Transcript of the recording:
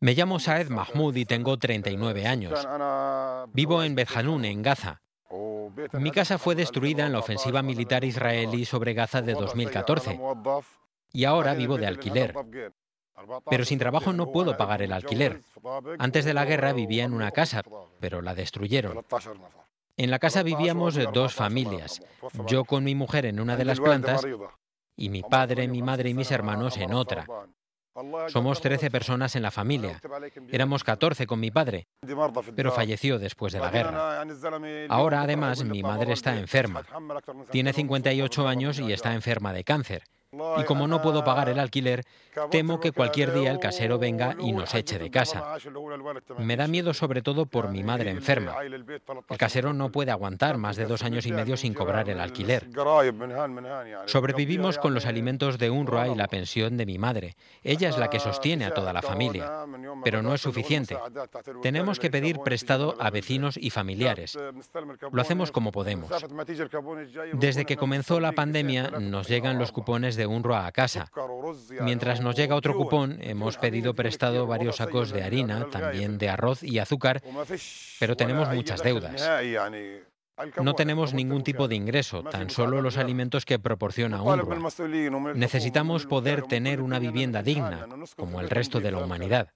Me llamo Saed Mahmoud y tengo 39 años. Vivo en Bet en Gaza. Mi casa fue destruida en la ofensiva militar israelí sobre Gaza de 2014 y ahora vivo de alquiler. Pero sin trabajo no puedo pagar el alquiler. Antes de la guerra vivía en una casa, pero la destruyeron. En la casa vivíamos dos familias, yo con mi mujer en una de las plantas y mi padre, mi madre y mis hermanos en otra. Somos 13 personas en la familia. Éramos 14 con mi padre, pero falleció después de la guerra. Ahora, además, mi madre está enferma. Tiene 58 años y está enferma de cáncer. Y como no puedo pagar el alquiler, temo que cualquier día el casero venga y nos eche de casa. Me da miedo sobre todo por mi madre enferma. El casero no puede aguantar más de dos años y medio sin cobrar el alquiler. Sobrevivimos con los alimentos de UNRWA y la pensión de mi madre. Ella es la que sostiene a toda la familia. Pero no es suficiente. Tenemos que pedir prestado a vecinos y familiares. Lo hacemos como podemos. Desde que comenzó la pandemia nos llegan los cupones de UNRWA a casa. Mientras nos llega otro cupón, hemos pedido prestado varios sacos de harina, también de arroz y azúcar, pero tenemos muchas deudas. No tenemos ningún tipo de ingreso, tan solo los alimentos que proporciona UNRWA. Necesitamos poder tener una vivienda digna, como el resto de la humanidad.